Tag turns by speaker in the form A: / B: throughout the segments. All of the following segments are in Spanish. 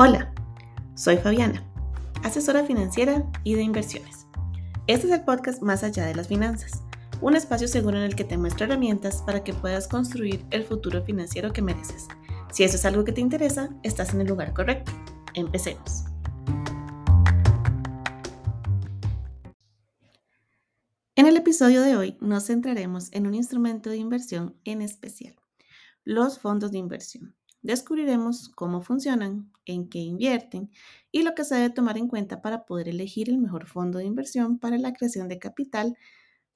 A: Hola, soy Fabiana, asesora financiera y de inversiones. Este es el podcast Más allá de las finanzas, un espacio seguro en el que te muestro herramientas para que puedas construir el futuro financiero que mereces. Si eso es algo que te interesa, estás en el lugar correcto. Empecemos. En el episodio de hoy nos centraremos en un instrumento de inversión en especial, los fondos de inversión. Descubriremos cómo funcionan, en qué invierten y lo que se debe tomar en cuenta para poder elegir el mejor fondo de inversión para la creación de capital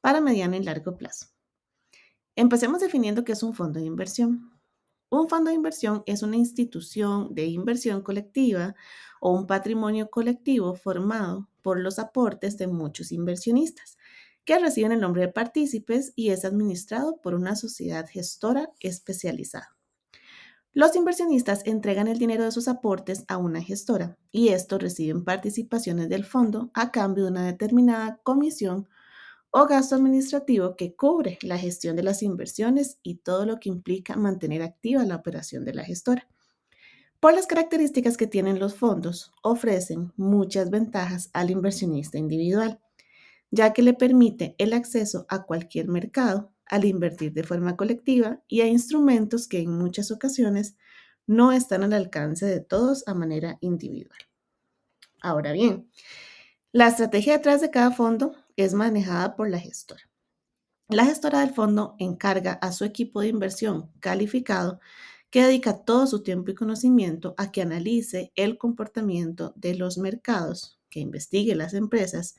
A: para mediano y largo plazo. Empecemos definiendo qué es un fondo de inversión. Un fondo de inversión es una institución de inversión colectiva o un patrimonio colectivo formado por los aportes de muchos inversionistas que reciben el nombre de partícipes y es administrado por una sociedad gestora especializada. Los inversionistas entregan el dinero de sus aportes a una gestora y estos reciben participaciones del fondo a cambio de una determinada comisión o gasto administrativo que cubre la gestión de las inversiones y todo lo que implica mantener activa la operación de la gestora. Por las características que tienen los fondos, ofrecen muchas ventajas al inversionista individual, ya que le permite el acceso a cualquier mercado al invertir de forma colectiva y a instrumentos que en muchas ocasiones no están al alcance de todos a manera individual. Ahora bien, la estrategia detrás de cada fondo es manejada por la gestora. La gestora del fondo encarga a su equipo de inversión calificado que dedica todo su tiempo y conocimiento a que analice el comportamiento de los mercados, que investigue las empresas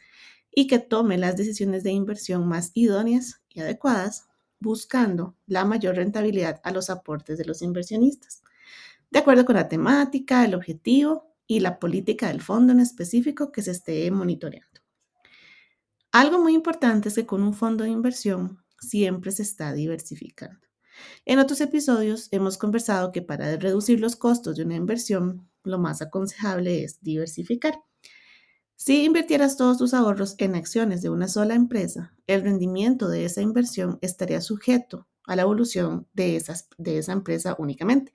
A: y que tome las decisiones de inversión más idóneas y adecuadas, buscando la mayor rentabilidad a los aportes de los inversionistas, de acuerdo con la temática, el objetivo y la política del fondo en específico que se esté monitoreando. Algo muy importante es que con un fondo de inversión siempre se está diversificando. En otros episodios hemos conversado que para reducir los costos de una inversión, lo más aconsejable es diversificar. Si invirtieras todos tus ahorros en acciones de una sola empresa, el rendimiento de esa inversión estaría sujeto a la evolución de, esas, de esa empresa únicamente.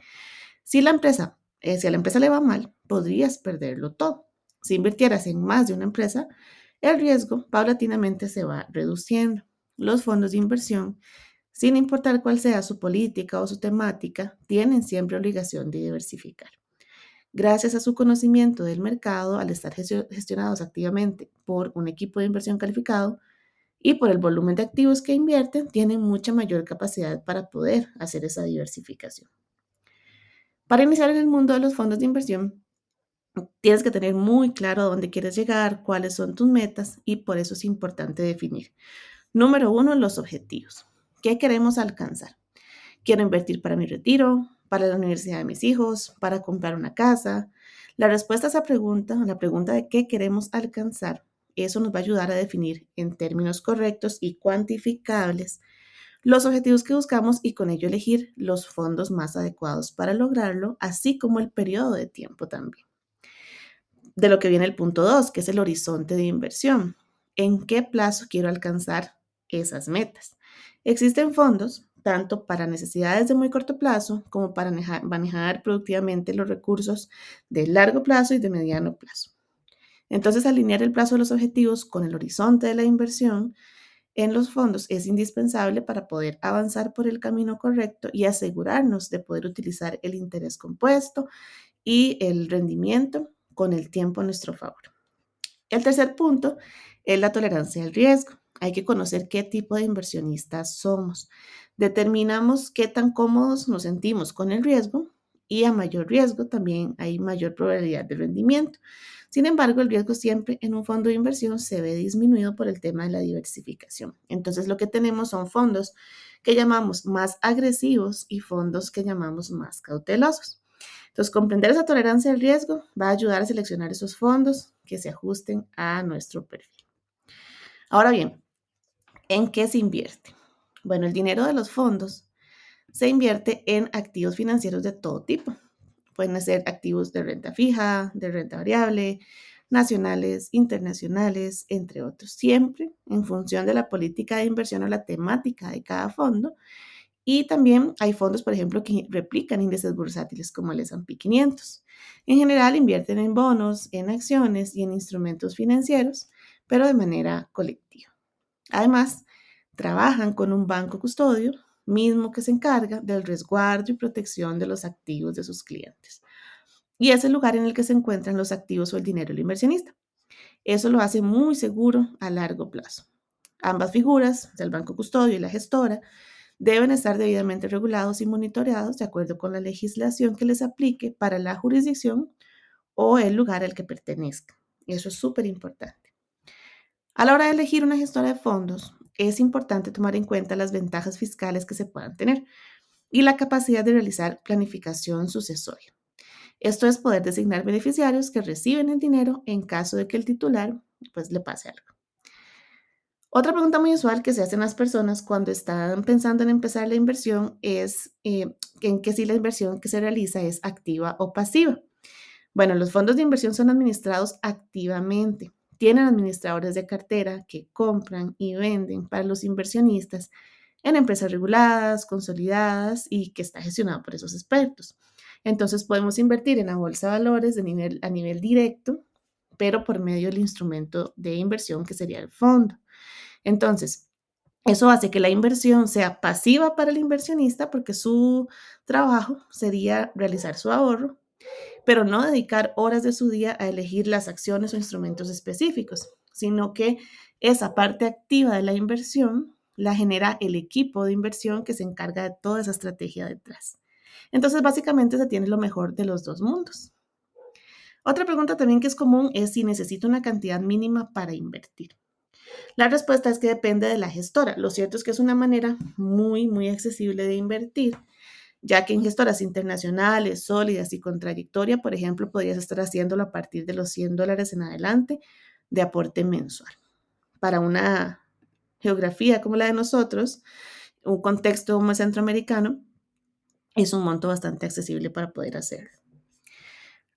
A: Si la empresa, eh, si a la empresa le va mal, podrías perderlo todo. Si invirtieras en más de una empresa, el riesgo paulatinamente se va reduciendo. Los fondos de inversión, sin importar cuál sea su política o su temática, tienen siempre obligación de diversificar gracias a su conocimiento del mercado al estar gestionados activamente por un equipo de inversión calificado y por el volumen de activos que invierten, tienen mucha mayor capacidad para poder hacer esa diversificación. Para iniciar en el mundo de los fondos de inversión, tienes que tener muy claro a dónde quieres llegar, cuáles son tus metas y por eso es importante definir. Número uno, los objetivos. ¿Qué queremos alcanzar? Quiero invertir para mi retiro, para la universidad de mis hijos, para comprar una casa. La respuesta a esa pregunta, la pregunta de qué queremos alcanzar, eso nos va a ayudar a definir en términos correctos y cuantificables los objetivos que buscamos y con ello elegir los fondos más adecuados para lograrlo, así como el periodo de tiempo también. De lo que viene el punto 2, que es el horizonte de inversión. ¿En qué plazo quiero alcanzar esas metas? Existen fondos tanto para necesidades de muy corto plazo como para manejar, productivamente los recursos de largo plazo y de mediano plazo. Entonces, alinear el plazo de los objetivos con el horizonte de la inversión en los fondos es indispensable para poder avanzar por el camino correcto y asegurarnos de poder utilizar el interés compuesto y el rendimiento con el tiempo a nuestro favor. El tercer punto es la tolerancia al riesgo. Hay que conocer qué tipo de inversionistas somos determinamos qué tan cómodos nos sentimos con el riesgo y a mayor riesgo también hay mayor probabilidad de rendimiento. Sin embargo, el riesgo siempre en un fondo de inversión se ve disminuido por el tema de la diversificación. Entonces, lo que tenemos son fondos que llamamos más agresivos y fondos que llamamos más cautelosos. Entonces, comprender esa tolerancia al riesgo va a ayudar a seleccionar esos fondos que se ajusten a nuestro perfil. Ahora bien, ¿en qué se invierte? Bueno, el dinero de los fondos se invierte en activos financieros de todo tipo. Pueden ser activos de renta fija, de renta variable, nacionales, internacionales, entre otros, siempre en función de la política de inversión o la temática de cada fondo Y también hay fondos, por ejemplo, que replican índices bursátiles como el S&P 500. En general invierten en bonos, en acciones y en instrumentos financieros, pero de manera colectiva. Además, trabajan con un banco custodio, mismo que se encarga del resguardo y protección de los activos de sus clientes. Y es el lugar en el que se encuentran los activos o el dinero del inversionista. Eso lo hace muy seguro a largo plazo. Ambas figuras, el banco custodio y la gestora, deben estar debidamente regulados y monitoreados de acuerdo con la legislación que les aplique para la jurisdicción o el lugar al que pertenezca. Eso es súper importante. A la hora de elegir una gestora de fondos, es importante tomar en cuenta las ventajas fiscales que se puedan tener y la capacidad de realizar planificación sucesoria. Esto es poder designar beneficiarios que reciben el dinero en caso de que el titular pues le pase algo. Otra pregunta muy usual que se hacen las personas cuando están pensando en empezar la inversión es eh, en que si la inversión que se realiza es activa o pasiva. Bueno, los fondos de inversión son administrados activamente. Tienen administradores de cartera que compran y venden para los inversionistas en empresas reguladas, consolidadas y que está gestionado por esos expertos. Entonces podemos invertir en la bolsa de valores de nivel, a nivel directo, pero por medio del instrumento de inversión que sería el fondo. Entonces, eso hace que la inversión sea pasiva para el inversionista porque su trabajo sería realizar su ahorro, pero no dedicar horas de su día a elegir las acciones o instrumentos específicos, sino que esa parte activa de la inversión la genera el equipo de inversión que se encarga de toda esa estrategia detrás. Entonces, básicamente se tiene lo mejor de los dos mundos. Otra pregunta también que es común es si necesito una cantidad mínima para invertir. La respuesta es que depende de la gestora. Lo cierto es que es una manera muy, muy accesible de invertir, ya que en gestoras internacionales, sólidas y con trayectoria, por ejemplo, podrías estar haciéndolo a partir de los 100 dólares en adelante de aporte mensual. Para una geografía como la de nosotros, un contexto como centroamericano, es un monto bastante accesible para poder hacerlo.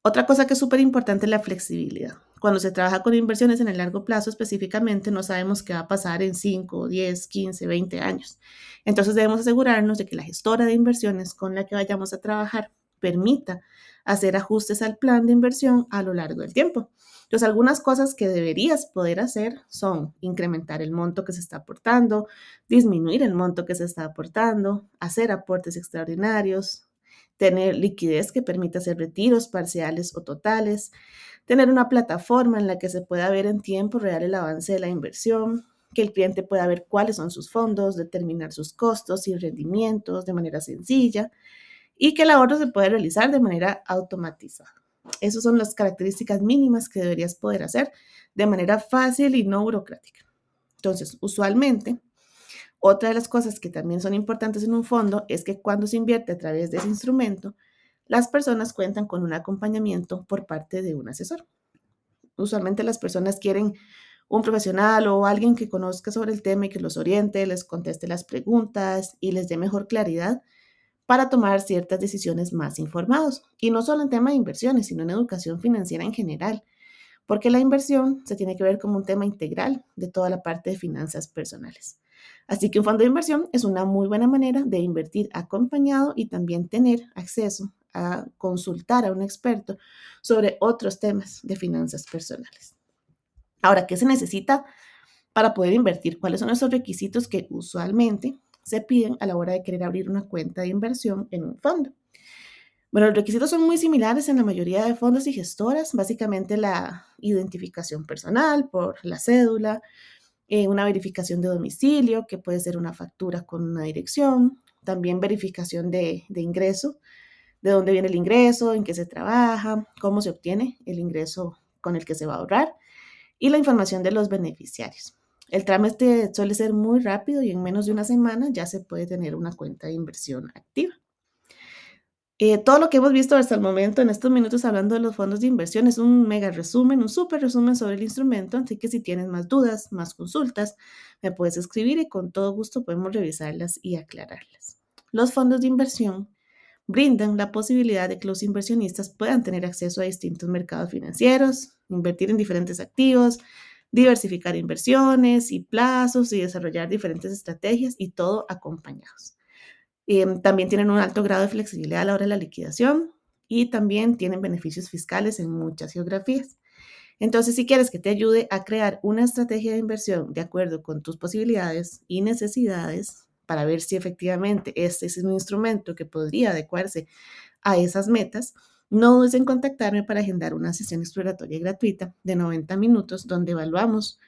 A: Otra cosa que es súper importante es la flexibilidad. Cuando se trabaja con inversiones en el largo plazo específicamente, no sabemos qué va a pasar en 5, 10, 15, 20 años. Entonces debemos asegurarnos de que la gestora de inversiones con la que vayamos a trabajar permita hacer ajustes al plan de inversión a lo largo del tiempo. Entonces, algunas cosas que deberías poder hacer son incrementar el monto que se está aportando, disminuir el monto que se está aportando, hacer aportes extraordinarios, tener liquidez que permita hacer retiros parciales o totales, tener una plataforma en la que se pueda ver en tiempo real el avance de la inversión, que el cliente pueda ver cuáles son sus fondos, determinar sus costos y rendimientos de manera sencilla y que el ahorro se pueda realizar de manera automatizada. Esas son las características mínimas que deberías poder hacer de manera fácil y no burocrática. Entonces, usualmente, otra de las cosas que también son importantes en un fondo es que cuando se invierte a través de ese instrumento, las personas cuentan con un acompañamiento por parte de un asesor. Usualmente las personas quieren un profesional o alguien que conozca sobre el tema y que los oriente, les conteste las preguntas y les dé mejor claridad para tomar ciertas decisiones más informados. Y no solo en tema de inversiones, sino en educación financiera en general, porque la inversión se tiene que ver como un tema integral de toda la parte de finanzas personales. Así que un fondo de inversión es una muy buena manera de invertir acompañado y también tener acceso a consultar a un experto sobre otros temas de finanzas personales. Ahora, ¿qué se necesita para poder invertir? ¿Cuáles son esos requisitos que usualmente se piden a la hora de querer abrir una cuenta de inversión en un fondo? Bueno, los requisitos son muy similares en la mayoría de fondos y gestoras, básicamente la identificación personal por la cédula, eh, una verificación de domicilio, que puede ser una factura con una dirección, también verificación de, de ingreso, de dónde viene el ingreso, en qué se trabaja, cómo se obtiene el ingreso con el que se va a ahorrar y la información de los beneficiarios. El trámite suele ser muy rápido y en menos de una semana ya se puede tener una cuenta de inversión activa. Eh, todo lo que hemos visto hasta el momento en estos minutos hablando de los fondos de inversión es un mega resumen, un súper resumen sobre el instrumento, así que si tienes más dudas, más consultas, me puedes escribir y con todo gusto podemos revisarlas y aclararlas. Los fondos de inversión brindan la posibilidad de que los inversionistas puedan tener acceso a distintos mercados financieros, invertir en diferentes activos, diversificar inversiones y plazos y desarrollar diferentes estrategias y todo acompañados. Em, también tienen un alto grado de flexibilidad a la hora de la liquidación y también tienen beneficios fiscales en muchas geografías. Entonces, si quieres que te ayude a crear una estrategia de inversión de acuerdo con tus posibilidades y necesidades para ver si efectivamente este es un instrumento que podría adecuarse a esas metas, no dudes en contactarme para agendar una sesión exploratoria gratuita de 90 minutos donde evaluamos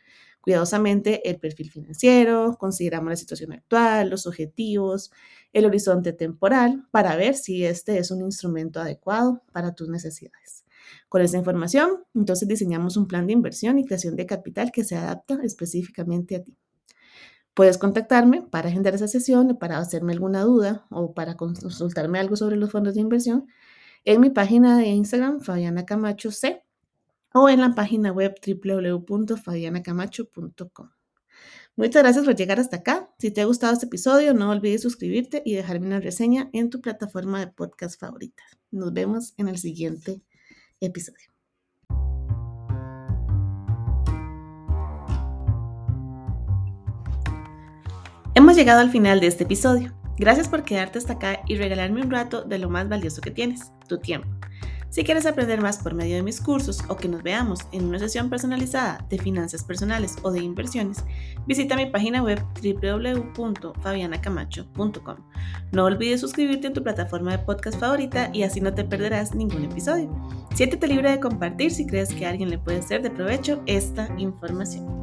A: cuidadosamente el perfil financiero, consideramos la situación actual, los objetivos, el horizonte temporal para ver si este es un instrumento adecuado para tus necesidades. Con esa información, entonces diseñamos un plan de inversión y creación de capital que se adapta específicamente a ti. Puedes contactarme para agendar esa sesión, para hacerme alguna duda o para consultarme algo sobre los fondos de inversión en mi página de Instagram, Fabiana Camacho C, o en la página web www.fabianacamacho.com. Muchas gracias por llegar hasta acá. Si te ha gustado este episodio, no olvides suscribirte y dejarme una reseña en tu plataforma de podcast favorita. Nos vemos en el siguiente episodio. Hemos llegado al final de este episodio. Gracias por quedarte hasta acá y regalarme un rato de lo más valioso que tienes, tu tiempo. Si quieres aprender más por medio de mis cursos o que nos veamos en una sesión personalizada de finanzas personales o de inversiones, visita mi página web www.fabianacamacho.com. No olvides suscribirte en tu plataforma de podcast favorita y así no te perderás ningún episodio. Siéntete libre de compartir si crees que a alguien le puede ser de provecho esta información.